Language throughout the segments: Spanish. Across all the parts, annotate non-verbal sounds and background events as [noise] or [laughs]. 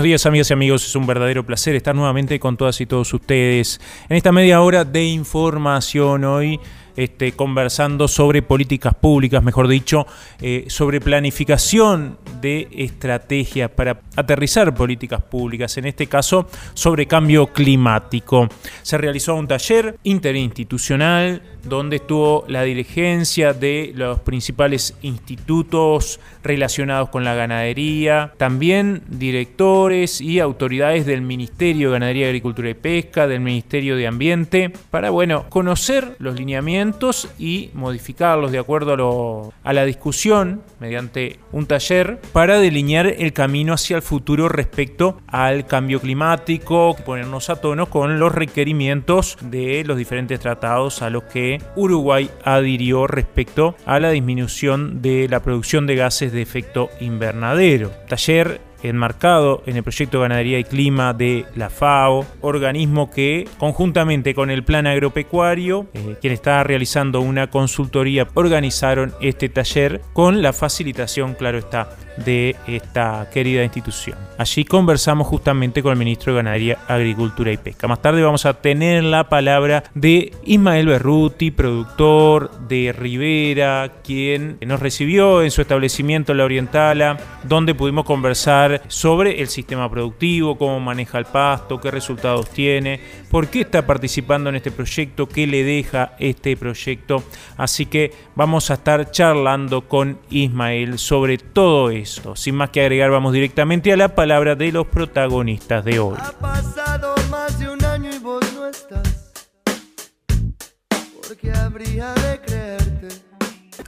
Buenos días amigas y amigos, es un verdadero placer estar nuevamente con todas y todos ustedes en esta media hora de información hoy. Este, conversando sobre políticas públicas, mejor dicho, eh, sobre planificación de estrategias para aterrizar políticas públicas, en este caso sobre cambio climático. Se realizó un taller interinstitucional donde estuvo la dirigencia de los principales institutos relacionados con la ganadería, también directores y autoridades del Ministerio de Ganadería, Agricultura y Pesca, del Ministerio de Ambiente, para bueno, conocer los lineamientos y modificarlos de acuerdo a, a la discusión mediante un taller para delinear el camino hacia el futuro respecto al cambio climático, ponernos a tono con los requerimientos de los diferentes tratados a los que Uruguay adhirió respecto a la disminución de la producción de gases de efecto invernadero. Taller enmarcado en el proyecto Ganadería y Clima de la FAO, organismo que conjuntamente con el Plan Agropecuario, eh, quien está realizando una consultoría, organizaron este taller con la facilitación, claro está, de esta querida institución. Allí conversamos justamente con el ministro de Ganadería, Agricultura y Pesca. Más tarde vamos a tener la palabra de Ismael Berruti, productor de Rivera, quien nos recibió en su establecimiento en la Orientala, donde pudimos conversar sobre el sistema productivo, cómo maneja el pasto, qué resultados tiene, por qué está participando en este proyecto, qué le deja este proyecto. Así que vamos a estar charlando con Ismael sobre todo eso sin más que agregar, vamos directamente a la palabra de los protagonistas de hoy. Ha pasado más de un año y vos no estás. Porque habría de creerte.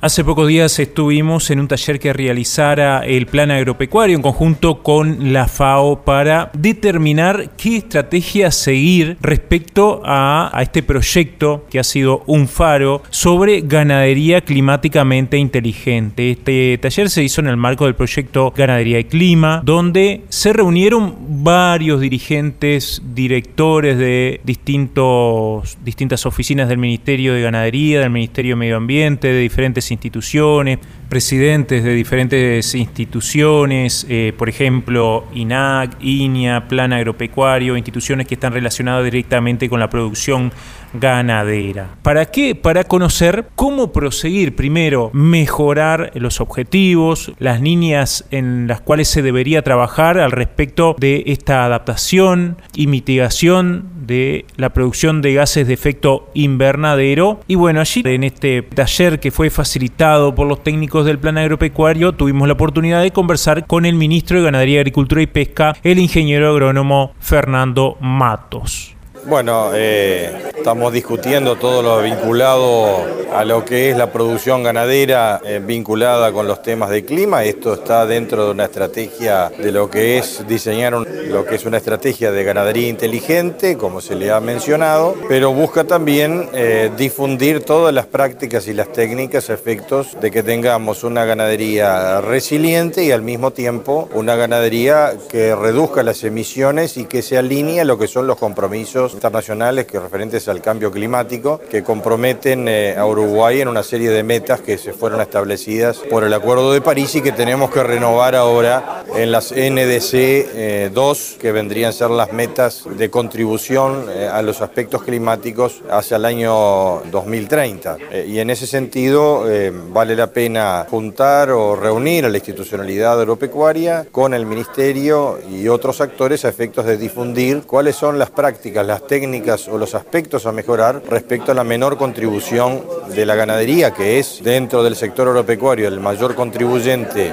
Hace pocos días estuvimos en un taller que realizara el plan agropecuario en conjunto con la FAO para determinar qué estrategia seguir respecto a, este proyecto que ha sido un faro sobre ganadería climáticamente inteligente. Este taller se hizo en el marco del proyecto Ganadería y Clima, donde se reunieron varios dirigentes, directores de distintos, distintas oficinas del Ministerio de Ganadería, del Ministerio de Medio Ambiente, de diferentes instituciones, presidentes de diferentes instituciones, eh, por ejemplo, INAC, INIA, Plan Agropecuario, instituciones que están relacionadas directamente con la producción ganadera. ¿Para qué? Para conocer cómo proseguir, primero, mejorar los objetivos, las líneas en las cuales se debería trabajar al respecto de esta adaptación y mitigación de la producción de gases de efecto invernadero. Y bueno, allí en este taller que fue facilitado por los técnicos del plan agropecuario, tuvimos la oportunidad de conversar con el ministro de Ganadería, Agricultura y Pesca, el ingeniero agrónomo Fernando Matos. Bueno, eh, estamos discutiendo todo lo vinculado a lo que es la producción ganadera eh, vinculada con los temas de clima. Esto está dentro de una estrategia de lo que es diseñar lo que es una estrategia de ganadería inteligente, como se le ha mencionado, pero busca también eh, difundir todas las prácticas y las técnicas, efectos de que tengamos una ganadería resiliente y al mismo tiempo una ganadería que reduzca las emisiones y que se alinee a lo que son los compromisos internacionales que referentes al cambio climático que comprometen eh, a Uruguay en una serie de metas que se fueron establecidas por el Acuerdo de París y que tenemos que renovar ahora en las NDC 2, eh, que vendrían a ser las metas de contribución eh, a los aspectos climáticos hacia el año 2030. y en ese sentido vale la pena juntar o reunir a la institucionalidad agropecuaria con el Ministerio y otros actores a efectos de difundir cuáles son las prácticas, las técnicas o los aspectos a mejorar respecto a la menor contribución de la ganadería, que es dentro del sector agropecuario el mayor contribuyente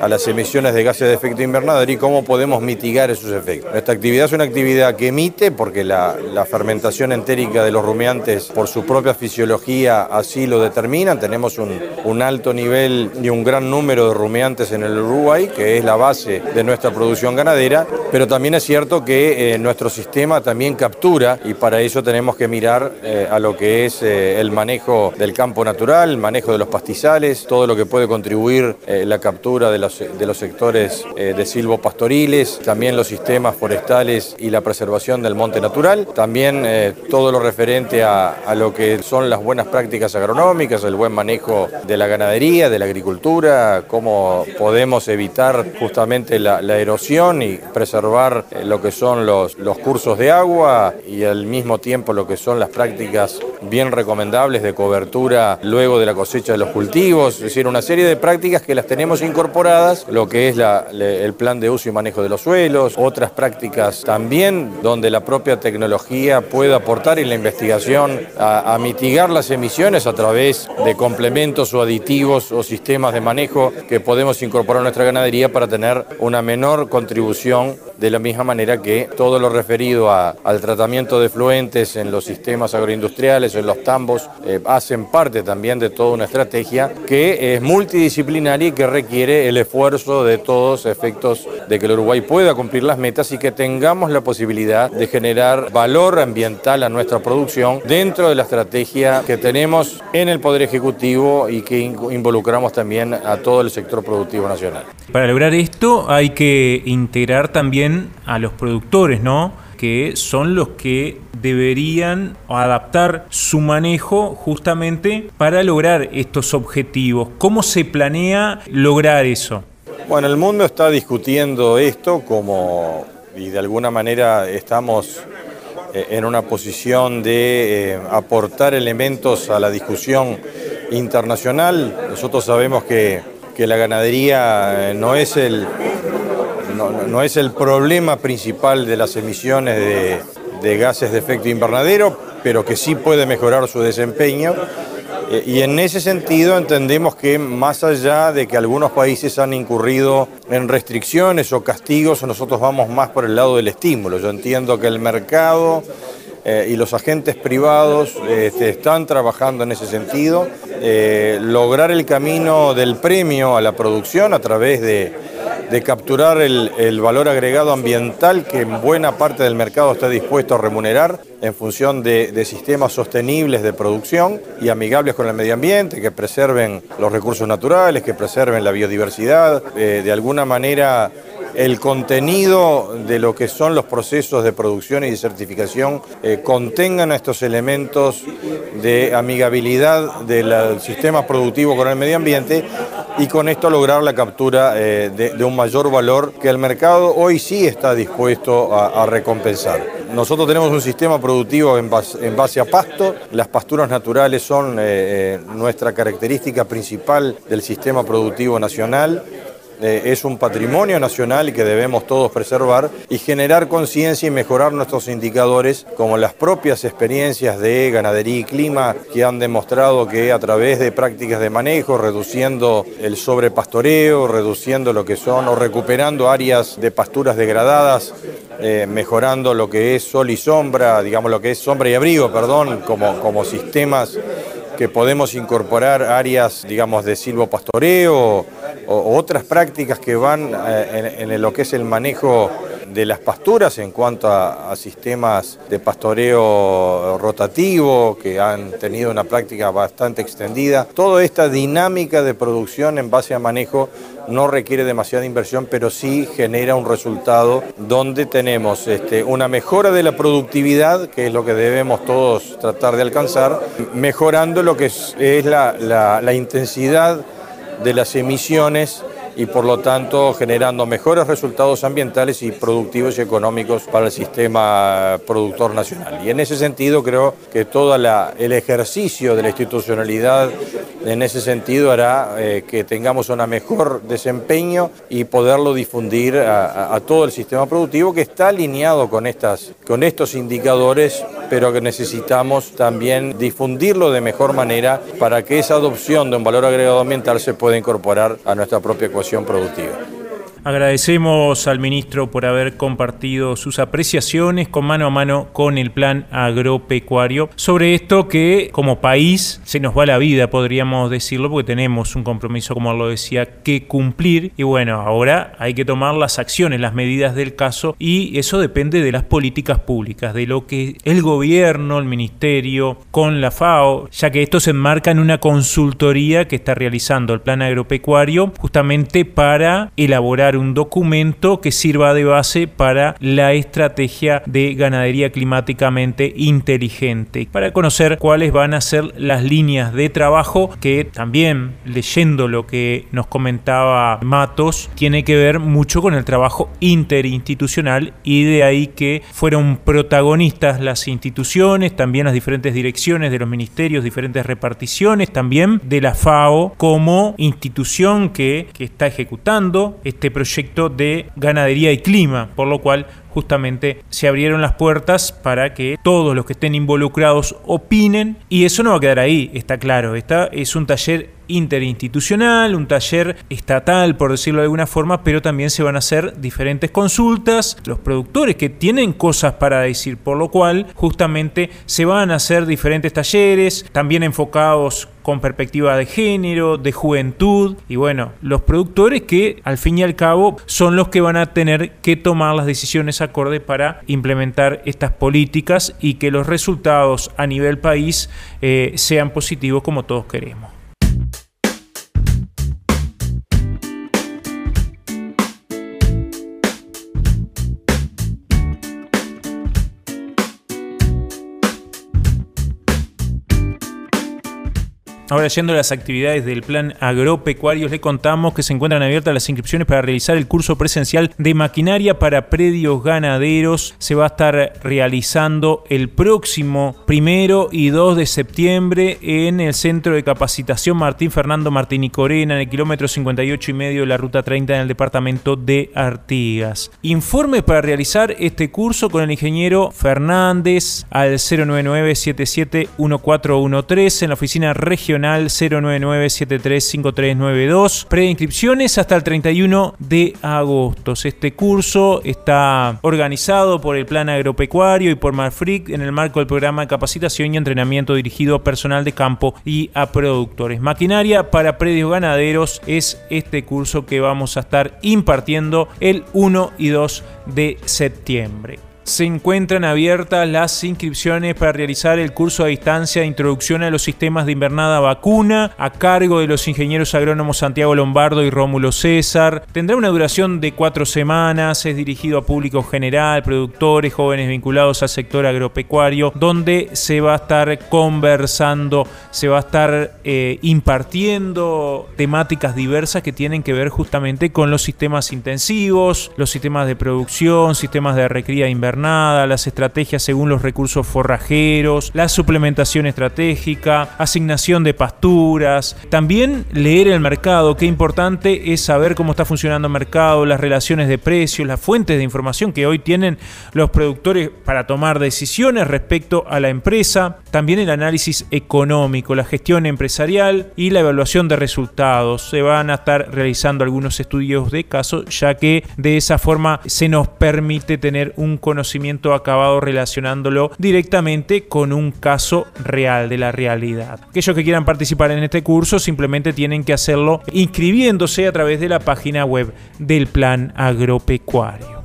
a las emisiones de gases de efecto invernadero y cómo podemos mitigar esos efectos. Esta actividad es una actividad que emite porque la, fermentación entérica de los rumiantes por su propia fisiología así lo determinan. Tenemos un, alto nivel y un gran número de rumiantes en el Uruguay, que es la base de nuestra producción ganadera, pero también es cierto que eh, nuestro sistema también captura y para eso tenemos que mirar eh, a lo que es eh, el manejo del campo natural, el manejo de los pastizales, todo lo que puede contribuir la captura de de los sectores de silvopastoriles, también los sistemas forestales y la preservación del monte natural, también todo lo referente a, lo que son las buenas prácticas agronómicas, el buen manejo de la ganadería, de la agricultura, cómo podemos evitar justamente la, erosión y preservar eh, lo que son los cursos de agua y al mismo tiempo lo que son las prácticas bien recomendables de cobertura luego de la cosecha de los cultivos, es decir, una serie de prácticas que las tenemos incorporadas, lo que es el plan de uso y manejo de los suelos, otras prácticas también donde la propia tecnología puede aportar y la investigación a, a mitigar las emisiones a través de complementos o aditivos o sistemas de manejo que podemos incorporar a nuestra ganadería para tener una menor contribución de la misma manera que todo lo referido al tratamiento de fluentes en los sistemas agroindustriales en los tambos eh, hacen parte también de toda una estrategia que es multidisciplinaria y que requiere el esfuerzo de todos efectos de que el Uruguay pueda cumplir las metas y que tengamos la posibilidad de generar valor ambiental a nuestra producción dentro de la estrategia que tenemos en el Poder Ejecutivo y que involucramos también a todo el sector productivo nacional. Para lograr esto hay que integrar también a los productores, ¿no? que son los que deberían adaptar su manejo justamente para lograr estos objetivos. ¿Cómo se planea lograr eso? Bueno, el mundo está discutiendo esto como, y de alguna manera estamos eh, en una posición de eh, aportar elementos a la discusión internacional. Nosotros sabemos que que la ganadería eh, no es el, no, es el problema principal de las emisiones de, gases de efecto invernadero, pero que sí puede mejorar su desempeño. Eh, y en ese sentido entendemos que más allá de que algunos países han incurrido en restricciones o castigos, nosotros vamos más por el lado del estímulo. Yo entiendo que el mercado eh, y los agentes privados este, están trabajando en ese sentido. Eh, lograr el camino del premio a la producción a través de, capturar el, valor agregado ambiental que en buena parte del mercado está dispuesto a remunerar en función de, sistemas sostenibles de producción y amigables con el medio ambiente, que preserven los recursos naturales, que preserven la biodiversidad, eh, de alguna manera el contenido de lo que son los procesos de producción y de certificación eh, contengan estos elementos de amigabilidad del sistema productivo con el medio ambiente y con esto lograr la captura eh, de, un mayor valor que el mercado hoy sí está dispuesto a, recompensar. Nosotros tenemos un sistema productivo en base, a pasto, las pasturas naturales son eh, nuestra característica principal del sistema productivo nacional. Eh, es un patrimonio nacional que debemos todos preservar y generar conciencia y mejorar nuestros indicadores, como las propias experiencias de ganadería y clima que han demostrado que a través de prácticas de manejo, reduciendo el sobrepastoreo, reduciendo lo que son o recuperando áreas de pasturas degradadas, eh, mejorando lo que es sol y sombra, digamos lo que es sombra y abrigo, perdón, como, como sistemas que podemos incorporar áreas, digamos, de silvopastoreo o, otras prácticas que van eh, en, lo que es el manejo de las pasturas en cuanto a, sistemas de pastoreo rotativo que han tenido una práctica bastante extendida. Toda esta dinámica de producción en base a manejo no requiere demasiada inversión, pero sí genera un resultado donde tenemos este, una mejora de la productividad, que es lo que debemos todos tratar de alcanzar, mejorando lo que es, la intensidad de las emisiones y por lo tanto generando mejores resultados ambientales y productivos y económicos para el sistema productor nacional. Y en ese sentido creo que todo el ejercicio de la institucionalidad en ese sentido hará eh, que tengamos un mejor desempeño y poderlo difundir a, todo el sistema productivo que está alineado con, estas, con estos indicadores, pero que necesitamos también difundirlo de mejor manera para que esa adopción de un valor agregado ambiental se pueda incorporar a nuestra propia ecuación productiva. Agradecemos al ministro por haber compartido sus apreciaciones con mano a mano con el plan agropecuario sobre esto que como país se nos va la vida, podríamos decirlo, porque tenemos un compromiso, como lo decía, que cumplir. Y bueno, ahora hay que tomar las acciones, las medidas del caso y eso depende de las políticas públicas, de lo que el gobierno, el ministerio, con la FAO, ya que esto se enmarca en una consultoría que está realizando el plan agropecuario justamente para elaborar un documento que sirva de base para la estrategia de ganadería climáticamente inteligente, para conocer cuáles van a ser las líneas de trabajo que también leyendo lo que nos comentaba Matos tiene que ver mucho con el trabajo interinstitucional y de ahí que fueron protagonistas las instituciones, también las diferentes direcciones de los ministerios, diferentes reparticiones, también de la FAO como institución que, que está ejecutando este proyecto de ganadería y clima, por lo cual justamente se abrieron las puertas para que todos los que estén involucrados opinen y eso no va a quedar ahí, está claro, esta es un taller interinstitucional, un taller estatal, por decirlo de alguna forma, pero también se van a hacer diferentes consultas, los productores que tienen cosas para decir, por lo cual justamente se van a hacer diferentes talleres, también enfocados con perspectiva de género, de juventud y bueno, los productores que al fin y al cabo son los que van a tener que tomar las decisiones acorde para implementar estas políticas y que los resultados a nivel país eh, sean positivos como todos queremos. Ahora yendo a las actividades del plan agropecuario, le contamos que se encuentran abiertas las inscripciones para realizar el curso presencial de maquinaria para predios ganaderos. Se va a estar realizando el próximo primero y 2 de septiembre en el Centro de Capacitación Martín Fernando Martín Corena, en el kilómetro 58 y medio de la ruta 30 en el departamento de Artigas. Informe para realizar este curso con el ingeniero Fernández al 099 771413 en la oficina regional 099735392. Preinscripciones hasta el 31 de agosto. Este curso está organizado por el Plan Agropecuario y por Marfric en el marco del programa de capacitación y entrenamiento dirigido a personal de campo y a productores. Maquinaria para predios ganaderos es este curso que vamos a estar impartiendo el 1 y 2 de septiembre se encuentran abiertas las inscripciones para realizar el curso a distancia de introducción a los sistemas de invernada vacuna a cargo de los ingenieros agrónomos Santiago Lombardo y Rómulo César. Tendrá una duración de cuatro semanas, es dirigido a público general, productores, jóvenes vinculados al sector agropecuario, donde se va a estar conversando, se va a estar eh, impartiendo temáticas diversas que tienen que ver justamente con los sistemas intensivos, los sistemas de producción, sistemas de recría las estrategias según los recursos forrajeros, la suplementación estratégica, asignación de pasturas, también leer el mercado, qué importante es saber cómo está funcionando el mercado, las relaciones de precios, las fuentes de información que hoy tienen los productores para tomar decisiones respecto a la empresa, también el análisis económico, la gestión empresarial y la evaluación de resultados. Se van a estar realizando algunos estudios de caso, ya que de esa forma se nos permite tener un conocimiento conocimiento acabado relacionándolo directamente con un caso real de la realidad. Aquellos que quieran participar en este curso simplemente tienen que hacerlo inscribiéndose a través de la página web del plan agropecuario.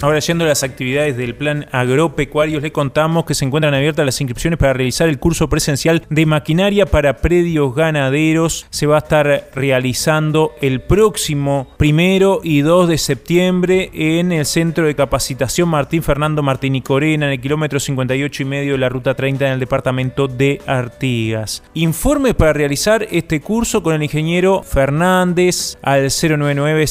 Ahora yendo a las actividades del plan agropecuario, le contamos que se encuentran abiertas las inscripciones para realizar el curso presencial de maquinaria para predios ganaderos. Se va a estar realizando el próximo primero y 2 de septiembre en el Centro de Capacitación Martín Fernando Martín Corena, en el kilómetro 58 y medio de la ruta 30 en el departamento de Artigas. Informe para realizar este curso con el ingeniero Fernández al 099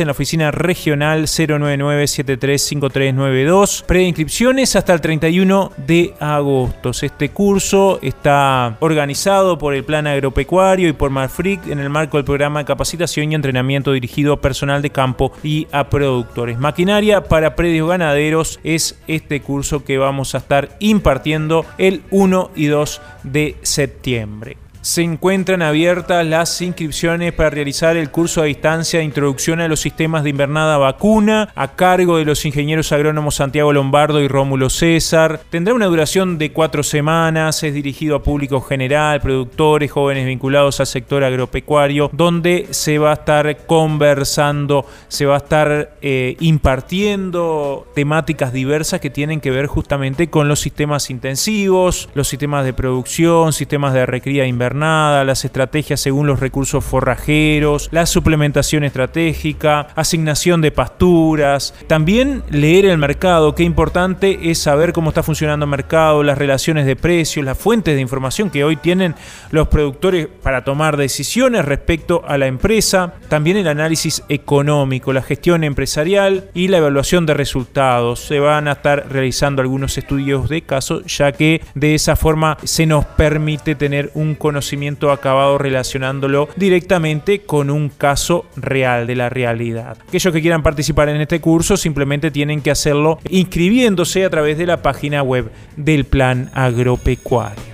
en la oficina regional 099 735392. Preinscripciones hasta el 31 de agosto. Este curso está organizado por el Plan Agropecuario y por Marfric en el marco del programa de capacitación y entrenamiento dirigido a personal de campo y a productores. Maquinaria para predios ganaderos es este curso que vamos a estar impartiendo el 1 y 2 de septiembre se encuentran abiertas las inscripciones para realizar el curso a distancia de introducción a los sistemas de invernada vacuna a cargo de los ingenieros agrónomos Santiago Lombardo y Rómulo César. Tendrá una duración de cuatro semanas, es dirigido a público general, productores, jóvenes vinculados al sector agropecuario, donde se va a estar conversando, se va a estar eh, impartiendo temáticas diversas que tienen que ver justamente con los sistemas intensivos, los sistemas de producción, sistemas de recría las estrategias según los recursos forrajeros, la suplementación estratégica, asignación de pasturas, también leer el mercado, qué importante es saber cómo está funcionando el mercado, las relaciones de precios, las fuentes de información que hoy tienen los productores para tomar decisiones respecto a la empresa, también el análisis económico, la gestión empresarial y la evaluación de resultados. Se van a estar realizando algunos estudios de caso, ya que de esa forma se nos permite tener un conocimiento conocimiento acabado relacionándolo directamente con un caso real de la realidad. Aquellos que quieran participar en este curso simplemente tienen que hacerlo inscribiéndose a través de la página web del plan agropecuario.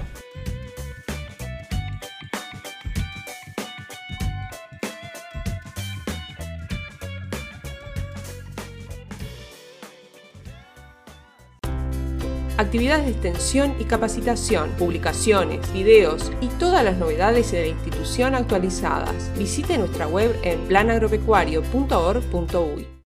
Actividades de extensión y capacitación, publicaciones, videos y todas las novedades de la institución actualizadas. Visite nuestra web en planagropecuario.org.uy.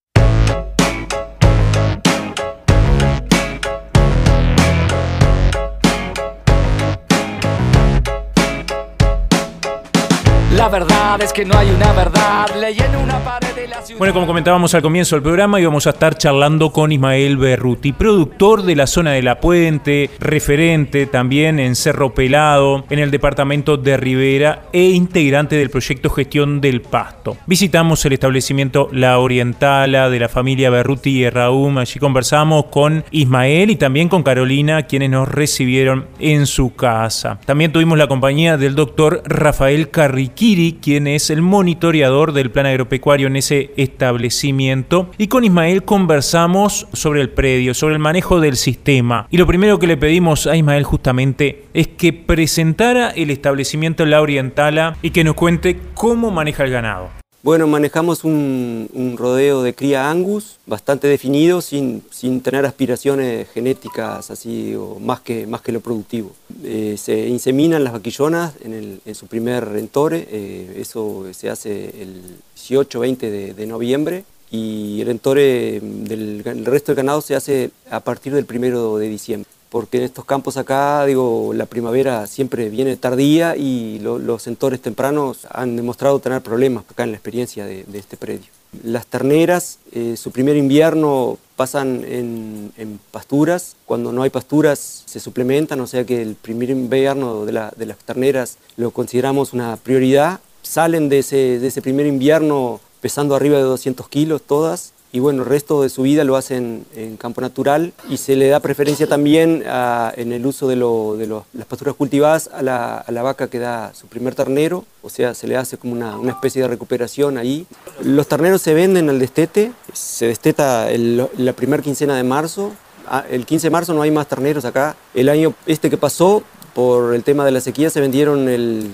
La verdad es que no hay una verdad. Leyendo una pared de la ciudad. Bueno, como comentábamos al comienzo del programa, íbamos a estar charlando con Ismael Berruti, productor de la zona de La Puente, referente también en Cerro Pelado, en el departamento de Rivera e integrante del proyecto Gestión del Pasto. Visitamos el establecimiento La Orientala de la familia Berruti y Raúl. Allí conversamos con Ismael y también con Carolina, quienes nos recibieron en su casa. También tuvimos la compañía del doctor Rafael Carriquí quien es el monitoreador del plan agropecuario en ese establecimiento. Y con Ismael conversamos sobre el predio, sobre el manejo del sistema. Y lo primero que le pedimos a Ismael justamente es que presentara el establecimiento La Orientala y que nos cuente cómo maneja el ganado. Bueno, manejamos un, rodeo de cría angus bastante definido, sin, sin, tener aspiraciones genéticas así o más que, más que lo productivo. Eh, se inseminan las vaquillonas en, su primer rentore, eh, eso se hace el 18-20 de, noviembre y el rentore del el resto del ganado se hace a partir del primero de diciembre porque en estos campos acá, digo, la primavera siempre viene tardía y los centores tempranos han demostrado tener problemas acá en la experiencia de, este predio. Las terneras, eh, su primer invierno pasan en, pasturas, cuando no hay pasturas se suplementan, o sea que el primer invierno de, las terneras lo consideramos una prioridad. Salen de ese, de ese primer invierno pesando arriba de 200 kilos todas, y bueno, el resto de su vida lo hacen en campo natural y se le da preferencia también en el uso de, las pasturas cultivadas a la, vaca que da su primer ternero, o sea, se le hace como una, especie de recuperación ahí. Los terneros se venden al destete, se desteta la primera quincena de marzo, ah, el 15 de marzo no hay más terneros acá. El año este que pasó por el tema de la sequía se vendieron el,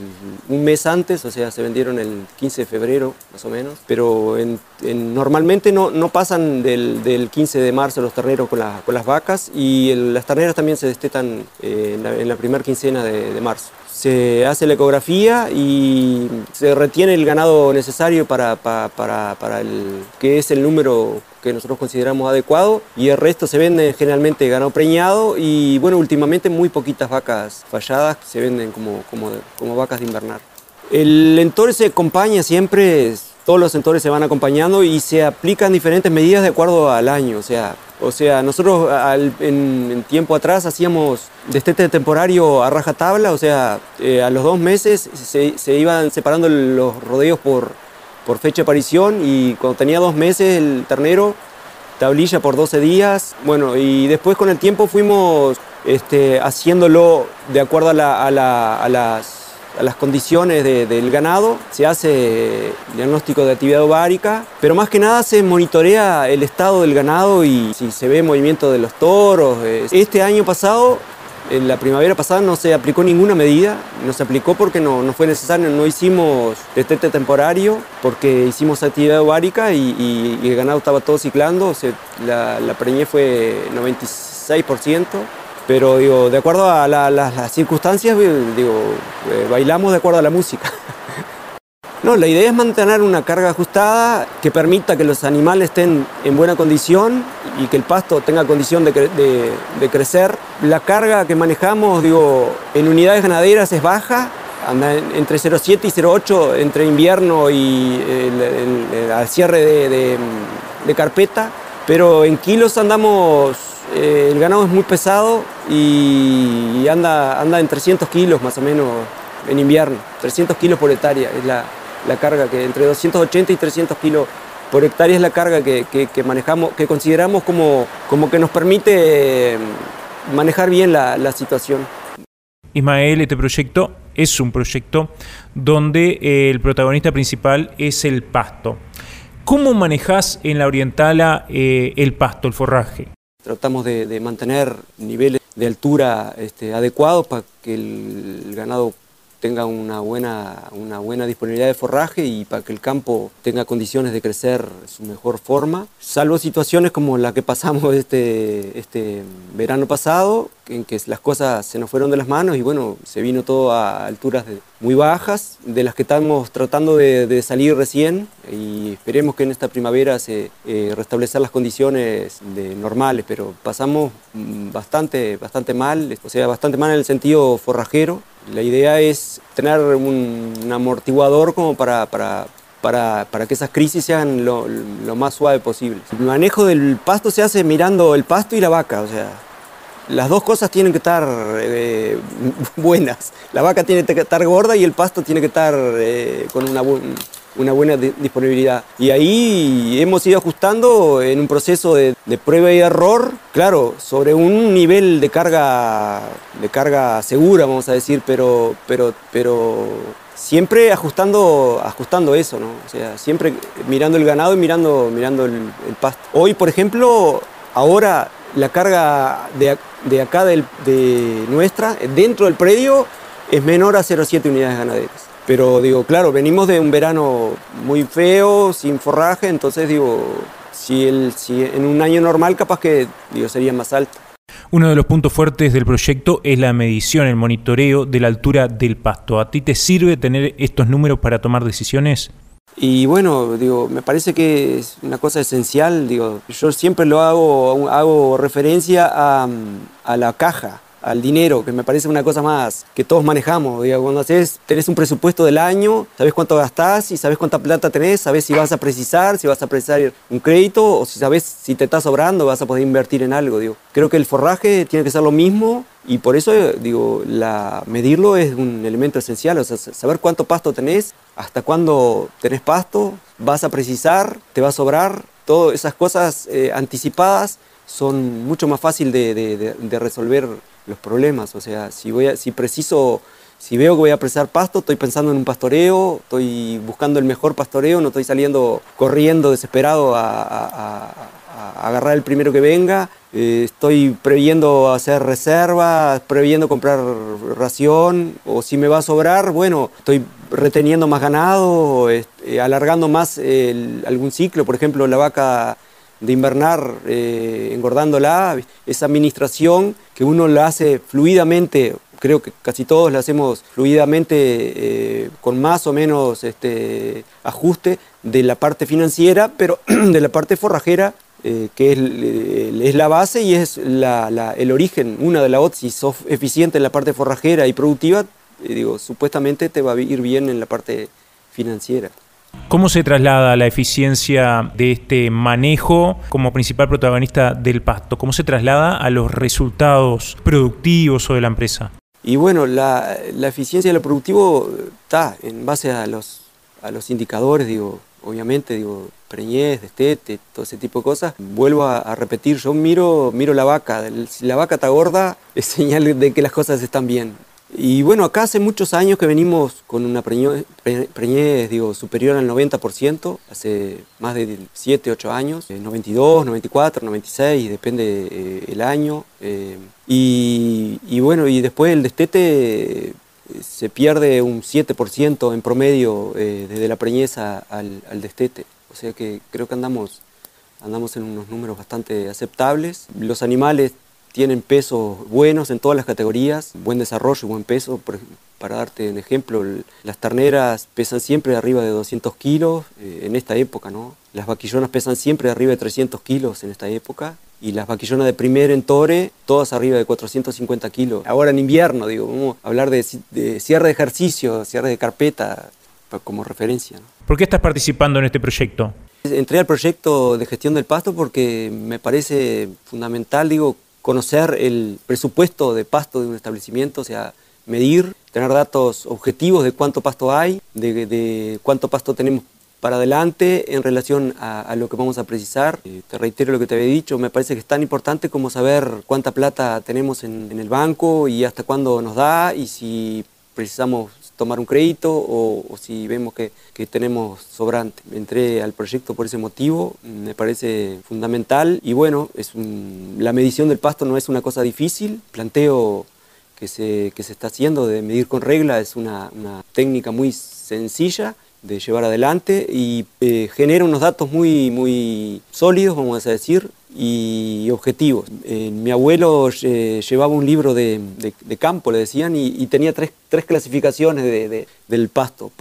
un mes antes, o sea, se vendieron el 15 de febrero más o menos, pero normalmente no, no pasan del, del, 15 de marzo los terneros con, con las vacas y las terneras también se destetan eh, en la, primera quincena de, marzo. Se hace la ecografía y se retiene el ganado necesario para, para, el que es el número que nosotros consideramos adecuado y el resto se vende generalmente ganado preñado y bueno, últimamente muy poquitas vacas falladas se venden como, como, como vacas de invernar. El entorno se acompaña siempre, todos los sentores se van acompañando y se aplican diferentes medidas de acuerdo al año. O sea, o sea nosotros en, tiempo atrás hacíamos destete temporario a raja tabla, o sea, eh, a los dos meses se, iban separando los rodeos por, por fecha de aparición y cuando tenía dos meses el ternero, tablilla por 12 días. Bueno, y después con el tiempo fuimos este, haciéndolo de acuerdo a, a las a las condiciones del ganado, se hace diagnóstico de actividad ovárica, pero más que nada se monitorea el estado del ganado y si se ve movimiento de los toros. Este año pasado en la primavera pasada no se aplicó ninguna medida, no se aplicó porque no, no fue necesario, no hicimos destete temporario porque hicimos actividad ovárica y, el ganado estaba todo ciclando, la, la preñez fue 96%, pero digo, de acuerdo a las circunstancias, digo, eh, bailamos de acuerdo a la música. [laughs] No, la idea es mantener una carga ajustada que permita que los animales estén en buena condición y que el pasto tenga condición de, crecer. La carga que manejamos, digo, en unidades ganaderas es baja, anda entre 0,7 y 0,8 entre invierno y el, cierre de carpeta, pero en kilos andamos eh, el ganado es muy pesado y anda, anda en 300 kilos más o menos en invierno. 300 kilos por hectárea es la, carga, que entre 280 y 300 kilos por hectárea es la carga que, manejamos, que consideramos como, como que nos permite eh, manejar bien la, la situación. Ismael, este proyecto es un proyecto donde eh, el protagonista principal es el pasto. ¿Cómo manejas en la orientala el pasto, el forraje? Tratamos de, mantener niveles de altura este, adecuados para que el ganado tenga una buena, una buena disponibilidad de forraje y para que el campo tenga condiciones de crecer su mejor forma, salvo situaciones como la que pasamos este, este verano pasado, en que las cosas se nos fueron de las manos y bueno, se vino todo a alturas muy bajas, de las que estamos tratando de, salir recién y esperemos que en esta primavera se eh, restablecer las condiciones de normales, pero pasamos mm, bastante, bastante mal, o sea, bastante mal en el sentido forrajero, la idea es tener un, amortiguador como para, para, para, que esas crisis sean lo, más suave posible. El manejo del pasto se hace mirando el pasto y la vaca, o sea, las dos cosas tienen que estar eh, buenas. La vaca tiene que estar gorda y el pasto tiene que estar eh, con una, una buena disponibilidad. Y ahí hemos ido ajustando en un proceso de, prueba y error, claro, sobre un nivel de carga, de carga segura, vamos a decir, pero, pero, pero siempre ajustando, ajustando eso, ¿no? O sea, siempre mirando el ganado y mirando, mirando el, pasto. Hoy, por ejemplo, ahora la carga de, de acá de nuestra, dentro del predio, es menor a 0,7 unidades ganaderas. Pero digo, claro, venimos de un verano muy feo, sin forraje, entonces digo, si, si en un año normal capaz que digo, sería más alto. Uno de los puntos fuertes del proyecto es la medición, el monitoreo de la altura del pasto. ¿A ti te sirve tener estos números para tomar decisiones? Y bueno, digo, me parece que es una cosa esencial. Digo, yo siempre lo hago, hago referencia a, a la caja al dinero, que me parece una cosa más que todos manejamos. Digo, cuando haces, tenés un presupuesto del año, sabes cuánto gastás y sabes cuánta plata tenés, sabes si vas a precisar, si vas a precisar un crédito o si sabes si te está sobrando, vas a poder invertir en algo. Digo. Creo que el forraje tiene que ser lo mismo y por eso digo, la, medirlo es un elemento esencial, o sea, saber cuánto pasto tenés, hasta cuándo tenés pasto, vas a precisar, te va a sobrar, todas esas cosas eh, anticipadas son mucho más fácil de, de, de resolver los problemas. O sea, si, voy si preciso, si veo que voy a presar pasto, estoy pensando en un pastoreo, estoy buscando el mejor pastoreo, no estoy saliendo corriendo desesperado a, agarrar el primero que venga. Eh, estoy previendo hacer reservas, previendo comprar ración, o si me va a sobrar, bueno, estoy reteniendo más ganado, este, alargando más algún ciclo, por ejemplo, la vaca de invernar eh, engordándola, esa administración que uno la hace fluidamente creo que casi todos lo hacemos fluidamente eh, con más o menos este, ajuste de la parte financiera, pero [clears throat] de la parte forrajera eh, que es, la base y es el origen, una de las otras. Si sos eficiente en la parte forrajera y productiva, eh, digo, supuestamente te va a ir bien en la parte financiera. ¿Cómo se traslada la eficiencia de este manejo como principal protagonista del pasto? ¿Cómo se traslada a los resultados productivos o de la empresa? Y bueno, la, eficiencia de lo productivo está en base a los, a los indicadores, digo, obviamente, digo, preñez, destete, todo ese tipo de cosas. Vuelvo a, repetir, yo miro, miro la vaca, si la vaca está gorda es señal de que las cosas están bien. Y bueno, acá hace muchos años que venimos con una preñez, digo, superior al 90%, hace más de 7, 8 años, 92, 94, 96, depende eh, el año. Eh, y, bueno, y después el destete se pierde un 7% en promedio eh, desde la preñez al, destete. O sea que creo que andamos, andamos en unos números bastante aceptables. Los animales tienen pesos buenos en todas las categorías, buen desarrollo, buen peso. para darte un ejemplo, las terneras pesan siempre arriba de 200 kilos eh, en esta época, ¿no? Las vaquillonas pesan siempre arriba de 300 kilos en esta época y las vaquillonas de primer en Tore, todas arriba de 450 kilos. Ahora en invierno, digo, vamos a hablar de, cierre de ejercicio, cierre de carpeta, como referencia. ¿Por qué estás participando en este proyecto? Entré al proyecto de gestión del pasto porque me parece fundamental, digo, conocer el presupuesto de pasto de un establecimiento, o sea, medir, tener datos objetivos de cuánto pasto hay, de cuánto pasto tenemos para adelante en relación a, lo que vamos a precisar. Eh, te reitero lo que te había dicho, me parece que es tan importante como saber cuánta plata tenemos en, el banco y hasta cuándo nos da y si precisamos tomar un crédito o, si vemos que, tenemos sobrante. Entré al proyecto por ese motivo, me parece fundamental y bueno, es la medición del pasto no es una cosa difícil, planteo que se, que se está haciendo de medir con regla es una, una técnica muy sencilla de llevar adelante y eh, genera unos datos muy, muy sólidos, vamos a decir, y objetivos. Eh, mi abuelo eh, llevaba un libro de, campo, le decían, y, tenía tres, clasificaciones del pasto.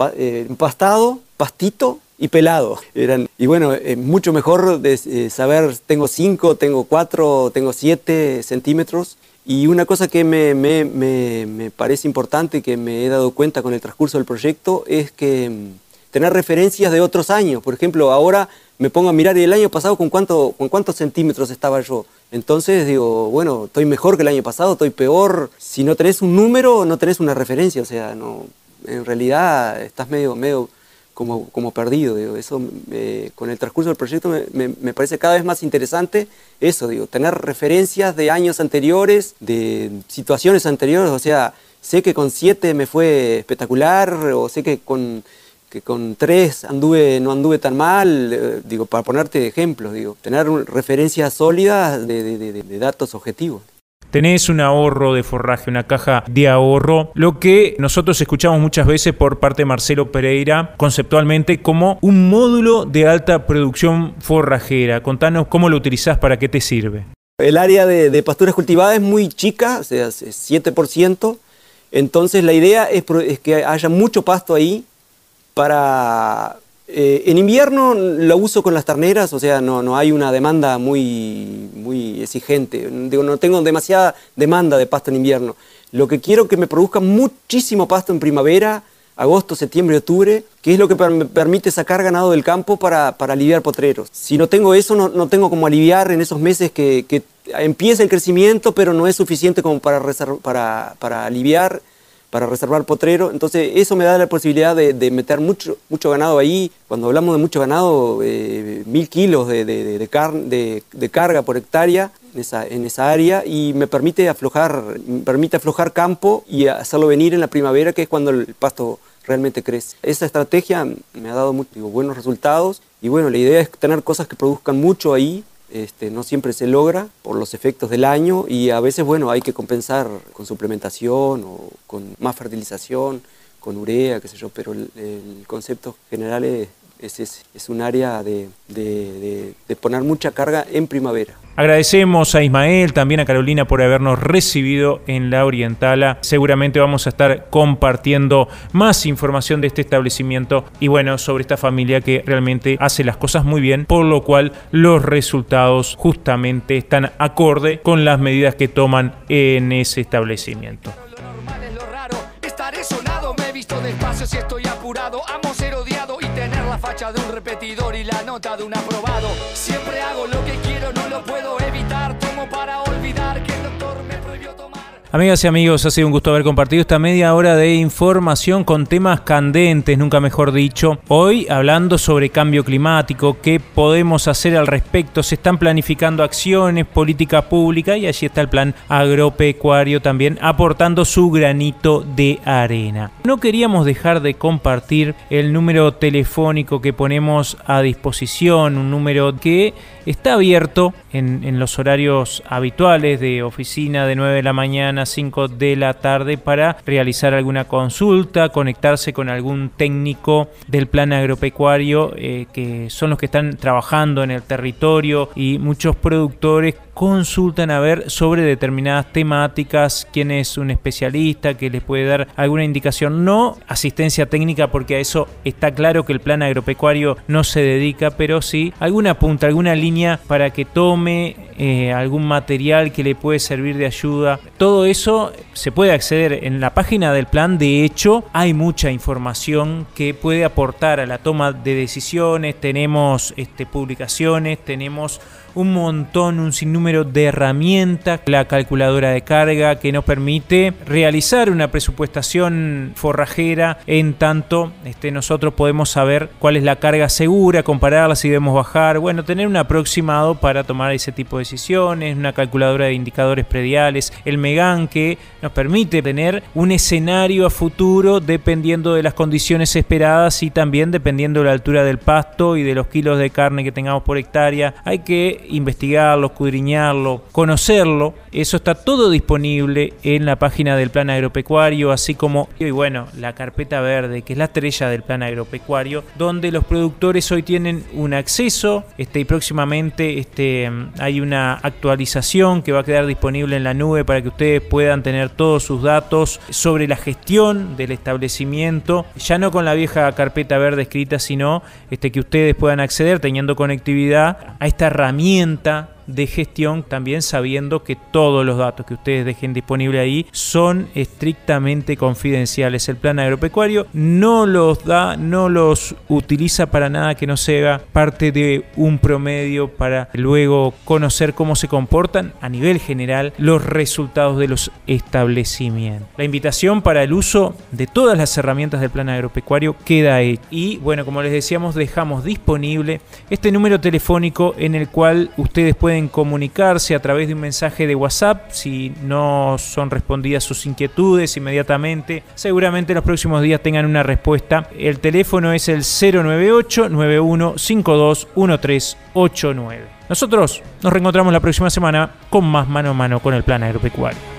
pastado, pastito y pelado. [laughs] Eran, y bueno, es mucho mejor de, saber, tengo 5, tengo 4, tengo 7 centímetros. Y una cosa que me, me, me parece importante, que me he dado cuenta con el transcurso del proyecto, es que tener referencias de otros años. Por ejemplo, ahora me pongo a mirar el año pasado con, cuánto, con cuántos centímetros estaba yo. Entonces digo, bueno, estoy mejor que el año pasado, estoy peor. Si no tenés un número, no tenés una referencia. O sea, no, en realidad estás medio, medio como, como perdido. Eso con el transcurso del proyecto me, me, parece cada vez más interesante eso, digo, tener referencias de años anteriores, de situaciones anteriores. O sea, sé que con siete me fue espectacular, o sé que con que con tres anduve, no anduve tan mal, eh, digo, para ponerte ejemplos, digo, tener referencias sólidas de, datos objetivos. Tenés un ahorro de forraje, una caja de ahorro, lo que nosotros escuchamos muchas veces por parte de Marcelo Pereira conceptualmente como un módulo de alta producción forrajera. Contanos cómo lo utilizás, para qué te sirve. El área de, pasturas cultivadas es muy chica, o sea, es 7%, entonces la idea es que haya mucho pasto ahí, para... Eh, en invierno lo uso con las terneras, o sea, no, no hay una demanda muy, muy exigente. Digo, no tengo demasiada demanda de pasto en invierno. Lo que quiero que me produzca muchísimo pasto en primavera, agosto, septiembre, octubre, que es lo que me permite sacar ganado del campo para, para aliviar potreros. Si no tengo eso, no, no, tengo como aliviar en esos meses que, que empieza el crecimiento, pero no es suficiente como para, para, para aliviar para reservar potrero. Entonces eso me da la posibilidad de, meter mucho, mucho ganado ahí. Cuando hablamos de mucho ganado, eh, mil kilos de, de, carga por hectárea en esa, en esa área y me permite aflojar, permite aflojar campo y hacerlo venir en la primavera, que es cuando el pasto realmente crece. Esa estrategia me ha dado buenos resultados y bueno, la idea es tener cosas que produzcan mucho ahí este, no siempre se logra por los efectos del año y a veces, bueno, hay que compensar con suplementación o con más fertilización, con urea, qué sé yo, pero el, concepto general es es, es, un área de, poner mucha carga en primavera. Agradecemos a Ismael, también a Carolina por habernos recibido en la Orientala. Seguramente vamos a estar compartiendo más información de este establecimiento y bueno, sobre esta familia que realmente hace las cosas muy bien, por lo cual los resultados justamente están acorde con las medidas que toman en ese establecimiento. Lo normal es lo raro, estaré me he visto despacio si estoy apurado, amo 010 facha de un repetidor y la nota de un aprobado. Siempre hago lo que quiero, no lo puedo evitar. Tomo para olvidar que el doctor me prohibió tomar. Amigas y amigos, ha sido un gusto haber compartido esta media hora de información con temas candentes, nunca mejor dicho. Hoy hablando sobre cambio climático, qué podemos hacer al respecto. Se están planificando acciones, política pública y allí está el plan agropecuario también aportando su granito de arena. No queríamos dejar de compartir el número telefónico que ponemos a disposición, un número que está abierto en, en los horarios habituales de oficina de 9 de la mañana 5 de la tarde para realizar alguna consulta, conectarse con algún técnico del plan agropecuario eh, que son los que están trabajando en el territorio y muchos productores consultan a ver sobre determinadas temáticas, quién es un especialista que les puede dar alguna indicación, no asistencia técnica porque a eso está claro que el plan agropecuario no se dedica, pero sí alguna punta, alguna línea para que tome eh, algún material que le puede servir de ayuda. Todo eso se puede acceder en la página del plan, de hecho hay mucha información que puede aportar a la toma de decisiones, tenemos este, publicaciones, tenemos un montón, un sinnúmero de herramientas, la calculadora de carga que nos permite realizar una presupuestación forrajera en tanto este, nosotros podemos saber cuál es la carga segura, compararla si debemos bajar, bueno, tener un aproximado para tomar ese tipo de decisiones, una calculadora de indicadores prediales, el Megan que nos permite tener un escenario a futuro dependiendo de las condiciones esperadas y también dependiendo de la altura del pasto y de los kilos de carne que tengamos por hectárea. Hay que investigarlo, escudriñarlo, conocerlo. Eso está todo disponible en la página del plan agropecuario, así como, y bueno, la carpeta verde, que es la estrella del plan agropecuario, donde los productores hoy tienen un acceso, este, y próximamente este, hay una actualización que va a quedar disponible en la nube para que ustedes puedan tener todos sus datos sobre la gestión del establecimiento, ya no con la vieja carpeta verde escrita, sino este, que ustedes puedan acceder teniendo conectividad a esta herramienta herramienta de gestión, también sabiendo que todos los datos que ustedes dejen disponible ahí son estrictamente confidenciales. El plan agropecuario no los da, no los utiliza para nada que no sea parte de un promedio para luego conocer cómo se comportan a nivel general los resultados de los establecimientos. La invitación para el uso de todas las herramientas del plan agropecuario queda ahí. Y bueno, como les decíamos, dejamos disponible este número telefónico en el cual ustedes comunicarse a través de un mensaje de WhatsApp si no son respondidas sus inquietudes inmediatamente. Seguramente en los próximos días tengan una respuesta. El teléfono es el 098 9152 1389. Nosotros nos reencontramos la próxima semana con más mano a mano con el plan agropecuario